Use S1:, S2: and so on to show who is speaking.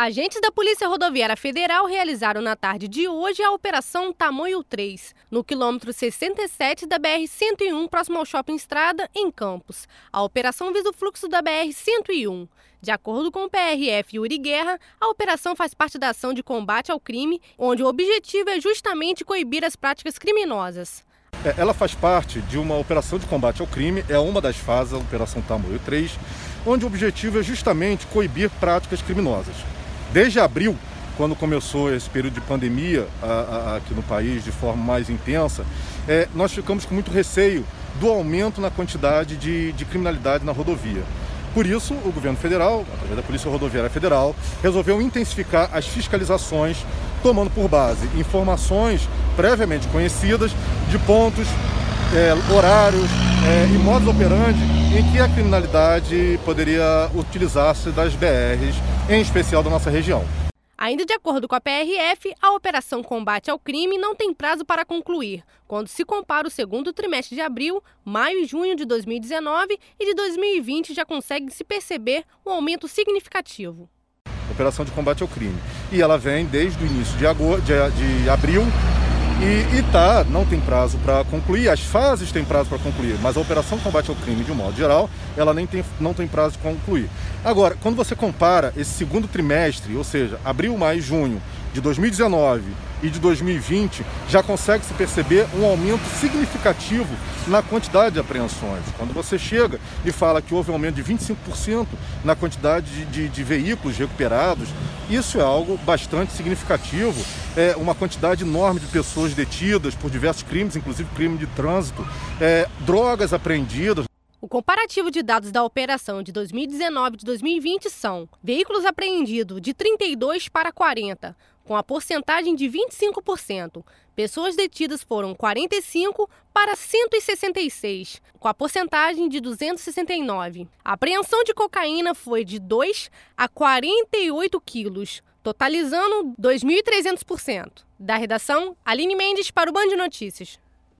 S1: Agentes da Polícia Rodoviária Federal realizaram na tarde de hoje a Operação Tamoio 3, no quilômetro 67 da BR-101, próximo ao Shopping Estrada, em Campos. A operação visa o fluxo da BR-101. De acordo com o PRF Yuri Guerra, a operação faz parte da ação de combate ao crime, onde o objetivo é justamente coibir as práticas criminosas.
S2: É, ela faz parte de uma operação de combate ao crime, é uma das fases da Operação Tamoio 3, onde o objetivo é justamente coibir práticas criminosas. Desde abril, quando começou esse período de pandemia a, a, aqui no país de forma mais intensa, é, nós ficamos com muito receio do aumento na quantidade de, de criminalidade na rodovia. Por isso, o governo federal, através da Polícia Rodoviária Federal, resolveu intensificar as fiscalizações, tomando por base informações previamente conhecidas de pontos, é, horários é, e modos operandi em que a criminalidade poderia utilizar-se das BRs em especial da nossa região.
S1: Ainda de acordo com a PRF, a Operação Combate ao Crime não tem prazo para concluir, quando se compara o segundo trimestre de abril, maio e junho de 2019 e de 2020 já consegue se perceber um aumento significativo.
S2: Operação de combate ao crime. E ela vem desde o início de, agosto, de, de abril e, e tá, não tem prazo para concluir, as fases têm prazo para concluir, mas a operação combate ao crime, de um modo geral, ela nem tem, não tem prazo de concluir. Agora, quando você compara esse segundo trimestre, ou seja, abril, maio e junho de 2019 e de 2020, já consegue se perceber um aumento significativo na quantidade de apreensões. Quando você chega e fala que houve um aumento de 25% na quantidade de, de, de, veículos recuperados, isso é algo bastante significativo. É uma quantidade enorme de pessoas detidas por diversos crimes, inclusive crime de trânsito, é, drogas apreendidas.
S1: O comparativo de dados da operação de 2019 e de 2020 são veículos apreendidos de 32 para 40, com a porcentagem de 25%. Pessoas detidas foram 45 para 166, com a porcentagem de 269. A apreensão de cocaína foi de 2 a 48 quilos, totalizando 2.300%. Da redação, Aline Mendes para o Band Notícias.